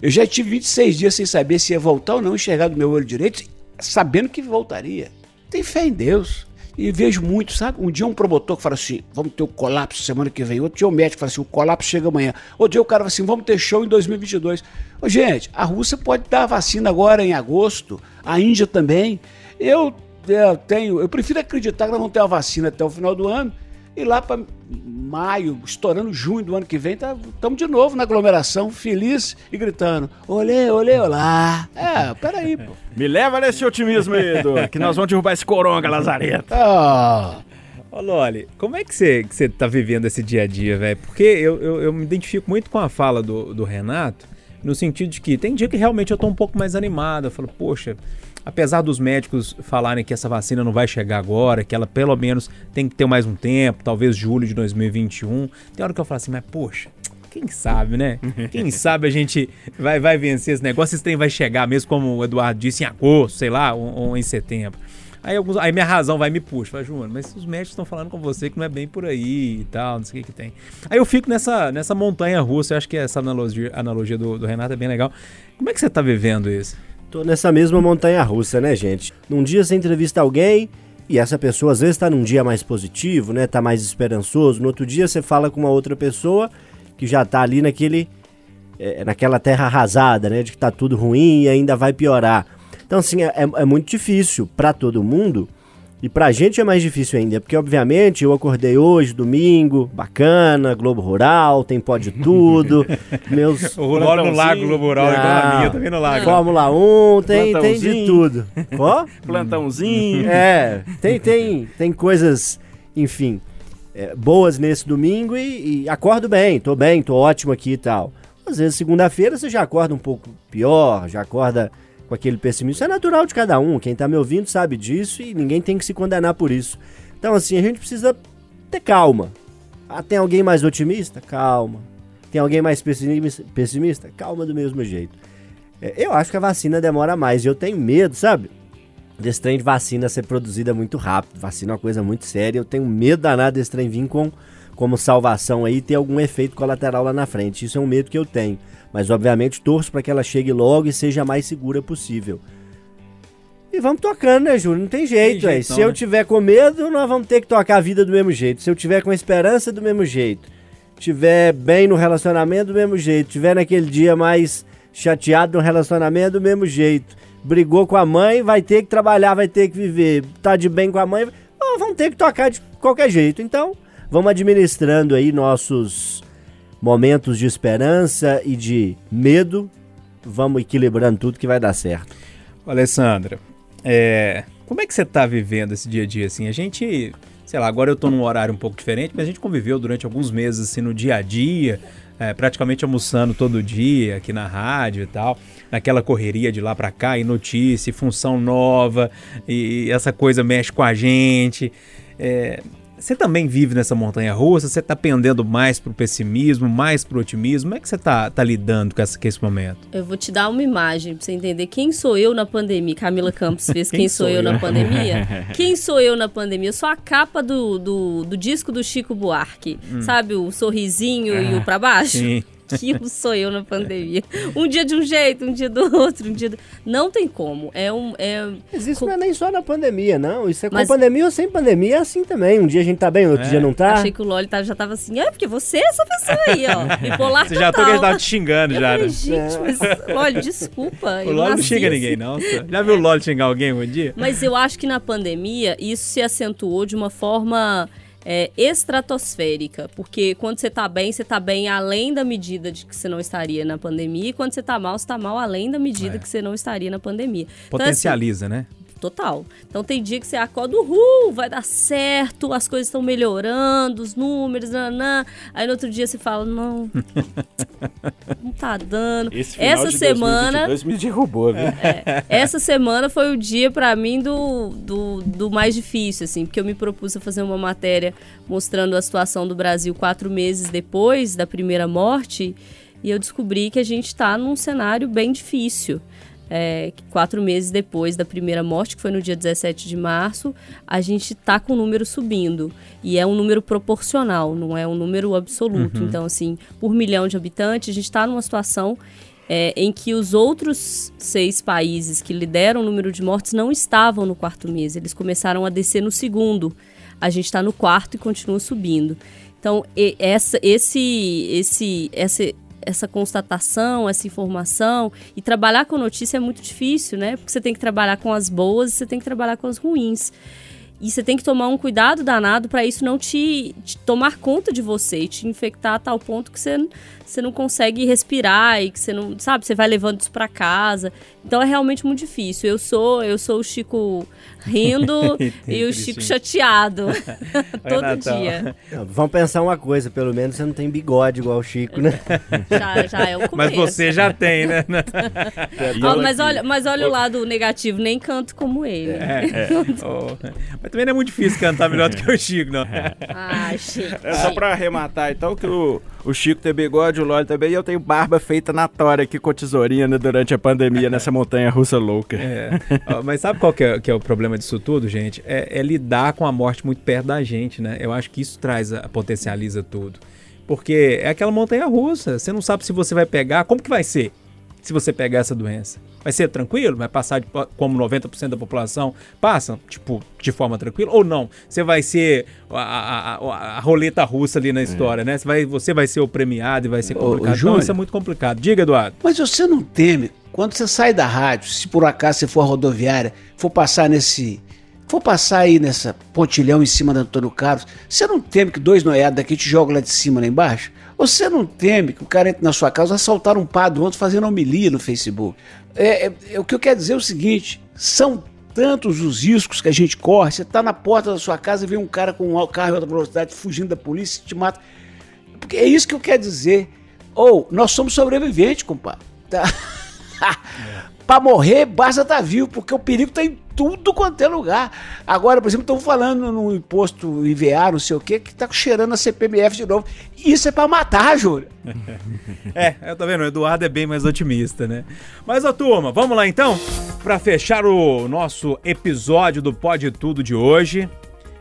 Eu já tive 26 dias sem saber se ia voltar ou não enxergar do meu olho direito, sabendo que voltaria. Tem fé em Deus. E vejo muito, sabe? Um dia um promotor que fala assim: vamos ter o colapso semana que vem. Outro dia o médico fala assim: o colapso chega amanhã. Outro dia o cara fala assim: vamos ter show em 2022. Ô, gente, a Rússia pode dar a vacina agora em agosto, a Índia também. Eu, eu tenho, eu prefiro acreditar que nós vamos ter uma vacina até o final do ano. E lá para maio, estourando junho do ano que vem, estamos de novo na aglomeração, feliz e gritando: olê, olê, olá. É, peraí, pô. Me leva nesse otimismo aí, Edu, que nós vamos derrubar esse coronga, Lazareta. Ah, Ô, Loli, como é que você, que você tá vivendo esse dia a dia, velho? Porque eu, eu, eu me identifico muito com a fala do, do Renato, no sentido de que tem dia que realmente eu tô um pouco mais animado. Eu falo, poxa, apesar dos médicos falarem que essa vacina não vai chegar agora, que ela pelo menos tem que ter mais um tempo, talvez julho de 2021, tem hora que eu falo assim, mas poxa. Quem sabe, né? Quem [laughs] sabe a gente vai, vai vencer esse negócio, esse trem vai chegar mesmo, como o Eduardo disse, em agosto, sei lá, ou, ou em setembro. Aí, alguns, aí minha razão vai me puxa. Fala, João, mas os médicos estão falando com você que não é bem por aí e tal, não sei o que, que tem. Aí eu fico nessa, nessa montanha russa, eu acho que essa analogia, analogia do, do Renato é bem legal. Como é que você tá vivendo isso? Tô nessa mesma montanha russa, né, gente? Num dia você entrevista alguém e essa pessoa às vezes tá num dia mais positivo, né? Tá mais esperançoso. No outro dia você fala com uma outra pessoa que já tá ali naquele é, naquela terra arrasada, né? De que tá tudo ruim e ainda vai piorar. Então, assim, é, é muito difícil para todo mundo. E pra gente é mais difícil ainda, porque obviamente eu acordei hoje, domingo, bacana, Globo Rural, tem pó de tudo, [laughs] meus O Moro no Lago Globo Rural, igual a minha, também no Lago. Fórmula 1, tem, tem de tudo. Ó, [laughs] Plantãozinho. é, tem, tem, tem coisas, enfim. é, boas nesse domingo e, e acordo bem, tô bem, tô ótimo aqui e tal. Às vezes, segunda-feira, você já acorda um pouco pior, já acorda com aquele pessimismo. Isso é natural de cada um. Quem tá me ouvindo sabe disso e ninguém tem que se condenar por isso. Então, assim, a gente precisa ter calma. Ah, tem alguém mais otimista? Calma. Tem alguém mais pessimista? Calma do mesmo jeito. É, eu acho que a vacina demora mais e eu tenho medo, sabe? Desse trem de vacina ser produzida muito rápido. Vacina é uma coisa muito séria. Eu tenho medo danado desse trem vir com como salvação aí ter algum efeito colateral lá na frente. Isso é um medo que eu tenho. Mas obviamente torço para que ela chegue logo e seja a mais segura possível. E vamos tocando, né, Júlio? Não tem jeito, não, Se né? eu tiver com medo, nós vamos ter que tocar a vida do mesmo jeito. Se eu tiver com esperança, do mesmo jeito. Tiver bem no relacionamento, do mesmo jeito. Tiver naquele dia mais chateado no relacionamento, do mesmo jeito. Brigou com a mãe, vai ter que trabalhar, vai ter que viver. Tá de bem com a mãe, vamos ter que tocar de qualquer jeito. Então, Vamos administrando aí nossos momentos de esperança e de medo. Vamos equilibrando tudo que vai dar certo. Alessandra, é, como é que você está vivendo esse dia a dia assim? A gente, sei lá, agora eu estou num horário um pouco diferente, mas a gente conviveu durante alguns meses assim no dia a dia, é, praticamente almoçando todo dia aqui na rádio e tal, naquela correria de lá para cá e notícia, e função nova e essa coisa mexe com a gente. É, você também vive nessa montanha russa? Você está pendendo mais para o pessimismo, mais para o otimismo? Como é que você está tá lidando com, essa, com esse momento? Eu vou te dar uma imagem para você entender quem sou eu na pandemia. Camila Campos fez Quem, [laughs] quem sou, eu, eu na pandemia? [laughs] quem sou eu na pandemia? Eu sou a capa do, do, do disco do Chico Buarque. Hum. Sabe o sorrisinho ah, e o para baixo? Sim aquilo sou eu na pandemia. Um dia de um jeito, um dia do outro, um dia do... Não tem como. É um. É... Mas isso não é nem só na pandemia, não. Isso é com Mas... pandemia ou sem pandemia, é assim também. Um dia a gente tá bem, outro é. dia não tá. Achei que o Loli já tava assim, é porque você é essa pessoa aí, ó. [laughs] Bipolar Você já tô que tava te xingando eu já, falei, né? Gente, mas, [laughs] Loli, desculpa. O Loli não xinga assim. ninguém, não. Já viu o Loli xingar alguém um dia? Mas eu acho que na pandemia isso se acentuou de uma forma é, estratosférica, porque quando você tá bem, você tá bem além da medida de que você não estaria na pandemia, e quando você tá mal, você tá mal além da medida é. que você não estaria na pandemia. Potencializa, então, assim, né? Total. Então tem dia que você acorda, uhul, vai dar certo, as coisas estão melhorando, os números, nanã. Aí no outro dia você fala, não, [laughs] não tá dando. Esse final essa de semana. 2022 me derrubou, viu? É, essa semana foi o dia para mim do, do, do, mais difícil, assim, porque eu me propus a fazer uma matéria mostrando a situação do Brasil quatro meses depois da primeira morte. E eu descobri que a gente está num cenário bem difícil é, quatro meses depois da primeira morte, que foi no dia 17 de março, a gente está com o número subindo. E é um número proporcional, não é um número absoluto. Uhum. Então, assim, por milhão de habitantes, a gente está numa situação é, em que os outros seis países que lideram o número de mortes não estavam no quarto mês. Eles começaram a descer no segundo. A gente está no quarto e continua subindo. Então, essa, esse, esse, essa, essa constatação, essa informação. E trabalhar com notícia é muito difícil, né? Porque você tem que trabalhar com as boas e você tem que trabalhar com as ruins. E você tem que tomar um cuidado danado para isso não te, te, tomar conta de você e te infectar a tal ponto que você, você não consegue respirar e que você não, sabe, você vai levando isso para casa. Então é realmente muito difícil. Eu sou, eu sou o Chico rindo [laughs] e o Chico chateado [laughs] [laughs] todo dia. vamos pensar uma coisa, pelo menos você não tem bigode igual o Chico, né? Já, já é um começo. Mas você já tem, né? oh, mas, olha, mas olha o lado negativo, nem canto como ele. É, é. Oh, mas também não é muito difícil cantar melhor do que o Chico, não. Ah, Chico. É só pra arrematar, então, que o, o Chico tem bigode, o Lólio também, e eu tenho barba feita na tora aqui com tesourinha né, durante a pandemia nessa montanha russa louca. É. mas sabe qual que é, que é o problema disso tudo, gente, é, é, lidar com a morte muito perto da gente, né? Eu acho que isso traz, a, potencializa tudo. Porque é aquela montanha russa, você não sabe se você vai pegar, como que vai ser se você pegar essa doença? Vai ser tranquilo? Vai passar de, como 90% da população passa, tipo, de forma tranquila? Ou não? Você vai ser a, a, a, a roleta russa ali na é. história, é. né? Você vai, você vai ser o premiado e vai ser complicado. Ô, então, isso é muito complicado. Diga, Eduardo. Mas você não teme quando você sai da rádio, se por acaso você for rodoviária, for passar nesse. For passar aí nessa pontilhão em cima do Antônio Carlos, você não teme que dois noiados daqui te jogam lá de cima, lá embaixo? Você não teme que o cara entre na sua casa assaltar um padre ontem fazendo homilia no Facebook? É, é, é, o que eu quero dizer é o seguinte: são tantos os riscos que a gente corre. Você tá na porta da sua casa e vê um cara com um carro em alta velocidade fugindo da polícia e te mata. Porque é isso que eu quero dizer. Ou, nós somos sobreviventes, compadre. Tá? [laughs] Pra morrer, basta estar vivo, porque o perigo tá em tudo quanto é lugar. Agora, por exemplo, estão falando no imposto IVA, não sei o quê, que tá cheirando a CPMF de novo. Isso é pra matar, Júlio. [laughs] É, eu tô vendo, o Eduardo é bem mais otimista, né? Mas, ó, turma, vamos lá então? Pra fechar o nosso episódio do Pode Tudo de hoje.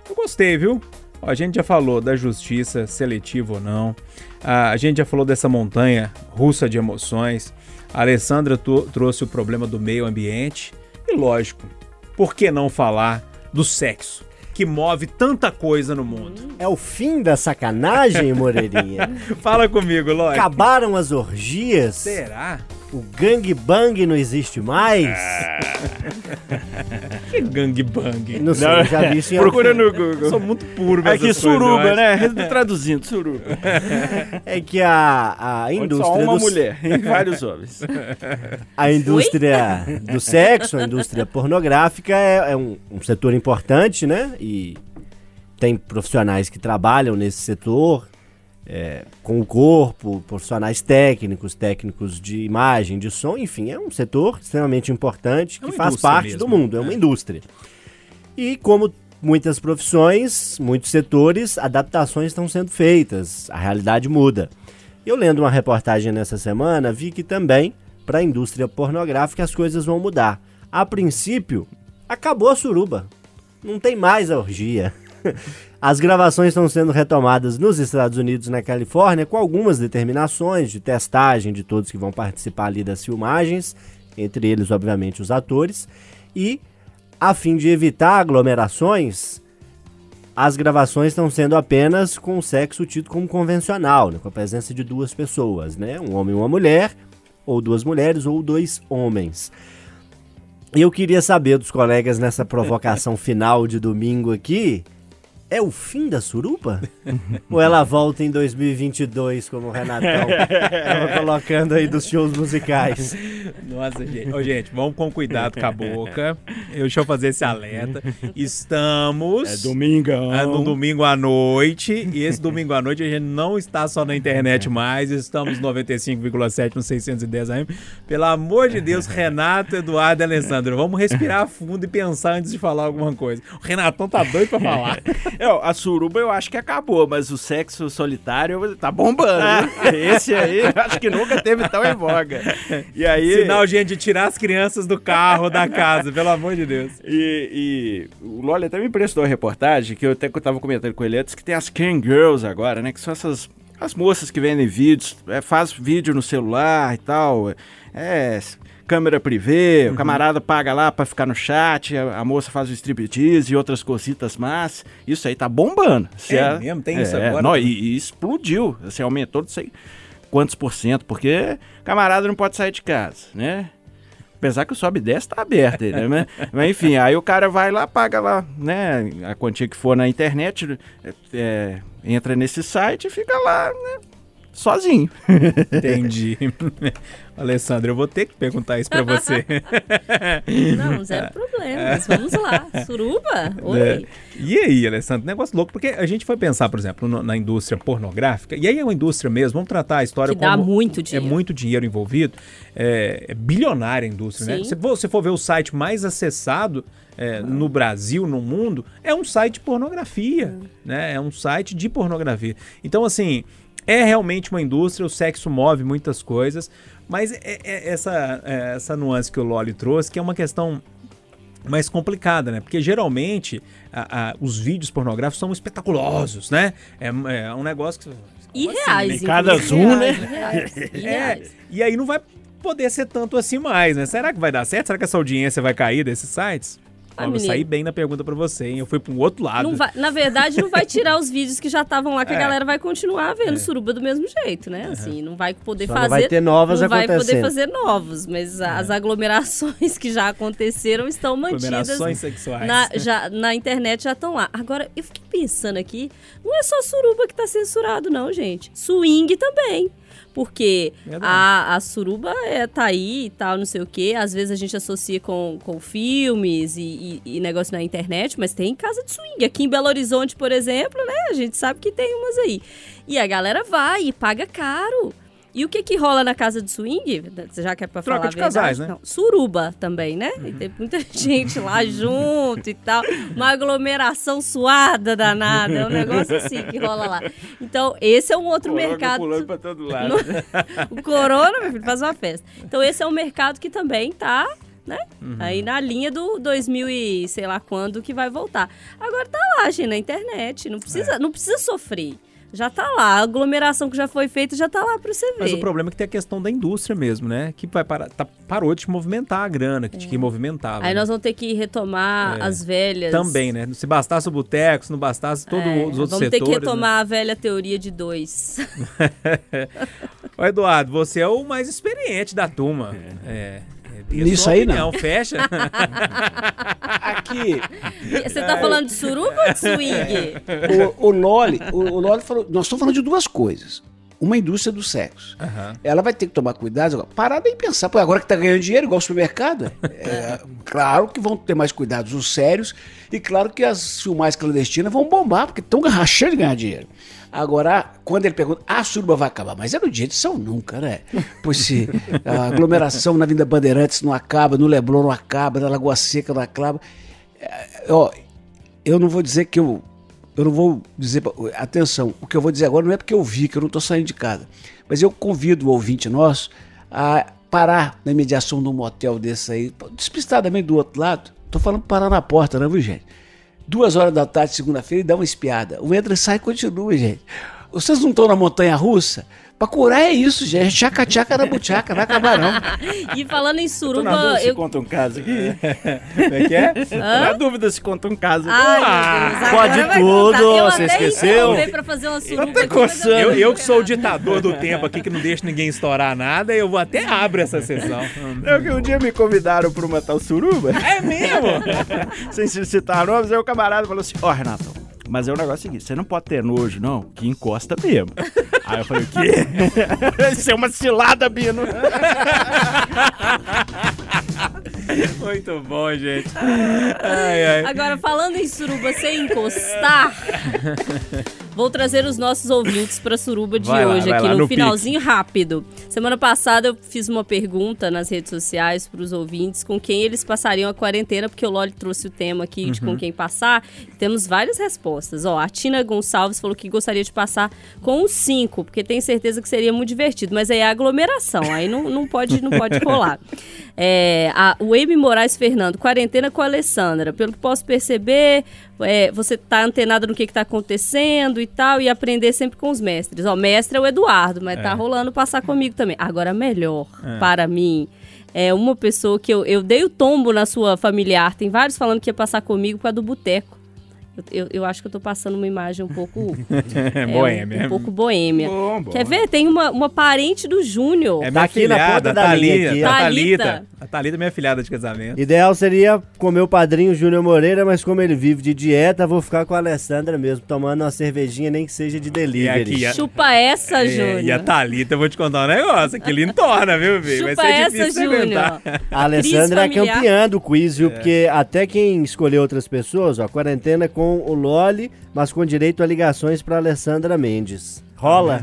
Eu gostei, viu? Ó, a gente já falou da justiça, seletiva ou não. Ah, a gente já falou dessa montanha russa de emoções. A Alessandra trouxe o problema do meio ambiente. E lógico, por que não falar do sexo? Que move tanta coisa no mundo. É o fim da sacanagem, Moreirinha? [laughs] Fala comigo, lógico. Acabaram as orgias? Será? O gangbang não existe mais? Que gangbang? Não sei, eu já vi isso em Procura algum- no Eu Google. sou muito puro coisas, eu suruba, né? [laughs] Traduzindo, suruba. É que a, a Onde indústria só uma do, mulher e vários homens. a indústria do sexo, a indústria pornográfica é, é um, um setor importante, né? E tem profissionais que trabalham nesse setor é, com o corpo, profissionais técnicos, técnicos de imagem, de som, enfim, é um setor extremamente importante É que uma faz parte mesmo, do mundo, é uma indústria. E como muitas profissões, muitos setores, adaptações estão sendo feitas, a realidade muda. Eu lendo uma reportagem nessa semana, vi que também para a indústria pornográfica as coisas vão mudar. A princípio, acabou a suruba. Não tem mais a orgia. [laughs] As gravações estão sendo retomadas nos Estados Unidos e na Califórnia com algumas determinações de testagem de todos que vão participar ali das filmagens, entre eles, obviamente, os atores, e a fim de evitar aglomerações, as gravações estão sendo apenas com o sexo tido como convencional, né, com a presença de duas pessoas, né, um homem e uma mulher, ou duas mulheres, ou dois homens. Eu queria saber dos colegas nessa provocação [laughs] final de domingo aqui, é o fim da suruba? Ou ela volta em 2022, como o Renatão estava [laughs] colocando aí dos shows musicais? Nossa, gente. Ô, gente, vamos com cuidado com a boca. Eu, deixa eu fazer esse alerta. Estamos. É domingão. ah, no domingo à noite. E esse domingo à noite a gente não está só na internet mais. Estamos 95,7 no 610 AM. Pelo amor de Deus, Renato, Eduardo e Alessandro, vamos respirar fundo e pensar antes de falar alguma coisa. O Renatão tá doido pra falar. É, a suruba eu acho que acabou, mas o sexo solitário tá bombando. viu? Esse aí eu acho que nunca teve tão em voga. E aí. Sinal, gente, de tirar as crianças do carro, da casa, pelo amor de Deus. E, e o Loli até me emprestou a reportagem, que eu até que eu tava comentando com ele antes, que tem as Cam Girls agora, né? Que são essas as moças que vendem vídeos, é, faz vídeo no celular e tal, é câmera privê, Uhum. o camarada paga lá pra ficar no chat, a, a moça faz o striptease e outras cositas más. Isso aí tá bombando. Se É mesmo? Tem isso agora Não, e, e explodiu, assim, aumentou não sei quantos por cento, porque camarada não pode sair de casa, né? Apesar que o sobe e desce tá aberto, né? Mas, [laughs] mas enfim, aí o cara vai lá, paga lá, né? A quantia que for na internet, é, entra nesse site e fica lá, né? Sozinho. [laughs] Entendi. [laughs] Alessandro, eu vou ter que perguntar isso pra você. [laughs] Não, zero problemas. Vamos lá. Suruba? Oi. É. E aí, Alessandro, negócio louco, porque a gente foi pensar, por exemplo, no- na indústria pornográfica, e aí é uma indústria mesmo, vamos tratar a história Que dá como muito dinheiro. é muito dinheiro envolvido, é, é bilionária a indústria, né? Sim. Se você for ver o site mais acessado é, no Brasil, no mundo, é um site de pornografia, né? É um site de pornografia. Então, assim, é realmente uma indústria, o sexo move muitas coisas, mas é, é essa, é essa nuance que o Loli trouxe, que é uma questão mais complicada, né? Porque geralmente a- a- os vídeos pornográficos são espetaculosos, né? É, é um negócio que. E assim? reais, Em cada zoom, né? reais, e [laughs] É, e aí não vai poder ser tanto assim mais, né? Será que vai dar certo? Será que essa audiência vai cair desses sites? Ah, eu sair bem na pergunta pra você, hein? Eu fui pra um outro lado. Não vai- na verdade, não vai tirar os vídeos que já estavam lá, que [laughs] É. a galera vai continuar vendo suruba do mesmo jeito, né? Assim, não vai poder Só não fazer. vai ter novas não vai poder fazer novos, mas as aglomerações que já aconteceram estão mantidas. Aglomerações sexuais. Na, já, na internet já estão lá. Agora, eu fiquei pensando aqui, não é só suruba que tá censurado, não, gente. Swing também. Porque a, a suruba é, tá aí e tal, não sei o quê. Às vezes a gente associa com, com filmes e, e- e negócio na internet, mas tem casa de swing. Aqui em Belo Horizonte, por exemplo, né? A gente sabe que tem umas aí. E a galera vai e paga caro. E o que que rola na casa de swing? Já que é pra Troca falar de a verdade, casais, né? não. Suruba também, né? E tem muita [laughs] gente lá junto e tal. Uma aglomeração suada danada. É um negócio assim que rola lá. Então, esse é um outro mercado. pulando pra todo [laughs] lado. O corona, meu filho, faz uma festa. Então, esse é um mercado que também tá. Né? Aí na linha do 2000 e sei lá quando que vai voltar. Agora tá lá, gente, na internet. Não É. precisa, não precisa sofrer. Já tá lá. A aglomeração que já foi feita já tá lá pra você ver. Mas o problema é que tem a questão da indústria mesmo, né? Que vai parar, tá- parou de movimentar a grana que, que movimentava. É. Aí né? nós vamos ter que retomar É. as velhas. Também, né? Se bastasse o boteco, se não bastasse todos É, os outros vamos setores. ter que né? retomar a velha teoria de dois. [laughs] Ô, Eduardo, você é o mais experiente da turma. É. é, Nisso aí, opinião, Fecha. [laughs] Aqui, Você tá falando de suruba ou de swing? o, o Loli, o, o Loli falou, nós estamos falando de duas coisas. Uma indústria do sexo. Aham. Ela vai ter que tomar cuidado, parar e pensar, pô, agora que tá ganhando dinheiro, igual o supermercado, [laughs] é, claro que vão ter mais cuidados os sérios, e claro que as filmagens clandestinas vão bombar, porque estão rachando de ganhar dinheiro. Agora, quando ele pergunta, a suruba vai acabar, mas é no dia de São nunca, né? Pois se a aglomeração na Vinda Bandeirantes não acaba, no Leblon não acaba, na Lagoa Seca não acaba. É, ó, eu não vou dizer que eu. Eu não vou dizer. Atenção, o que eu vou dizer agora não é porque eu vi, que eu não estou saindo de casa. Mas eu convido o ouvinte nosso a parar na mediação de um motel desse aí, despistadamente do outro lado. Tô falando parar na porta, não, viu, gente? Duas horas da tarde, segunda-feira, e dá uma espiada. O entra e sai continua, gente. Vocês não estão na montanha russa? Pra curar é isso, gente. Tchaca-tchaca na buchaca, vai acabar não. [laughs] E falando em Tô na dúvida suruba, se eu. conta um caso aqui. Como é que é? Na dúvida se conta um caso aqui. Ai, agora pode tudo. Eu você esqueceu? interrompei pra fazer uma suruba coçando. não Eu, eu que sou o ditador do tempo aqui, que não deixa ninguém estourar nada, eu vou até abrir essa sessão. [laughs] É que um dia me convidaram pra uma tal suruba. É mesmo? [laughs] Sem se citar nomes, aí o camarada falou assim: Ó, Renato, mas é o negócio seguinte: você não pode ter nojo, não, que encosta mesmo. [laughs] aí eu falei: O quê? [laughs] Isso é uma cilada, Bino. [laughs] Muito bom, gente. Ai, ai. Agora, falando em suruba sem encostar, vou trazer os nossos ouvintes pra suruba de Vai lá, hoje, vai aqui lá, no, no finalzinho rápido. Semana passada eu fiz uma pergunta nas redes sociais pros ouvintes com quem eles passariam a quarentena, porque o Loli trouxe o tema aqui de Uhum. com quem passar. Temos várias respostas. Ó, a Tina Gonçalves falou que gostaria de passar com os cinco, porque tem certeza que seria muito divertido, mas aí é aglomeração, aí não, não pode não pode rolar. É, a, o Amy Moraes Fernando, quarentena com a Alessandra. Pelo que posso perceber, é, você tá antenado no que, que tá acontecendo e tal, e aprender sempre com os mestres. Ó, mestre é o Eduardo, mas tá rolando passar comigo também. Agora, melhor para mim. É uma pessoa que eu, eu dei o tombo na sua familiar. Tem vários falando que ia passar comigo por causa do boteco. Eu, eu, acho que eu tô passando uma imagem um pouco. [laughs] é, um- boêmia. Um, pouco boêmia. Bom, bom. Quer ver? Tem uma, uma parente do Júnior. É Tá minha aqui na filhada, ponta a da linha aqui, a. Thalita. Thalita. A Thalita é minha filhada de casamento. Ideal seria comer o padrinho Júnior Moreira, mas como ele vive de dieta, vou ficar com a Alessandra mesmo, tomando uma cervejinha, nem que seja de delivery. aqui, a- Chupa essa, É, Júnior. e a Thalita, eu vou te contar um negócio. Aquilo entorna, viu, filho? Vai Chupa ser essa, difícil Júnior. aguentar. A Alessandra é campeã do quiz, viu? Porque até quem escolheu outras pessoas, ó, quarentena com o Loli, mas com direito a ligações pra Alessandra Mendes. Rola?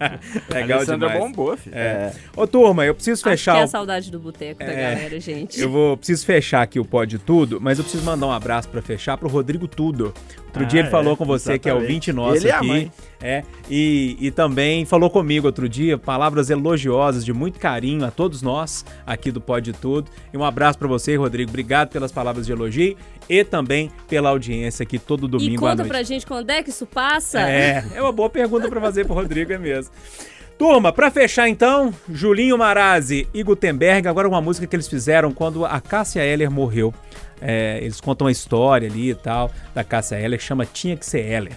[laughs] Legal Alessandra demais. bombou, filho. É. Ô, turma, eu preciso Acho que fechar é o a saudade do boteco da É. galera, gente. Eu vou preciso fechar aqui o Pode Tudo, mas eu preciso mandar um abraço pra fechar pro Rodrigo Tudo. Outro Ah, dia ele é, falou com você que é exatamente. ouvinte nosso Ele a aqui. mãe. É, e, e também falou comigo outro dia, palavras elogiosas de muito carinho a todos nós aqui do Pode Tudo. E um abraço pra você, Rodrigo. Obrigado pelas palavras de elogio e também pela audiência aqui todo E domingo à conta noite. pra gente quando é que isso passa. É, é uma boa pergunta pra fazer pro Rodrigo, é mesmo. Turma, pra fechar então, Julinho Marazzi e Gutenberg, agora uma música que eles fizeram quando a Cássia Eller morreu. É, eles contam a história ali e tal da Cássia Eller, chama Tinha Que Ser Eller.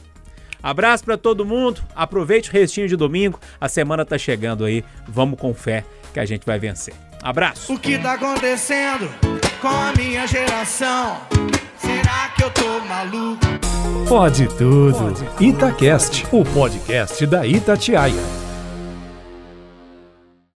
Abraço pra todo mundo, aproveite o restinho de domingo, a semana tá chegando aí, vamos com fé que a gente vai vencer. Abraço! O que tá acontecendo com a minha geração? Será que eu tô maluco? Pode tudo. Itacast, o podcast da Itatiaia.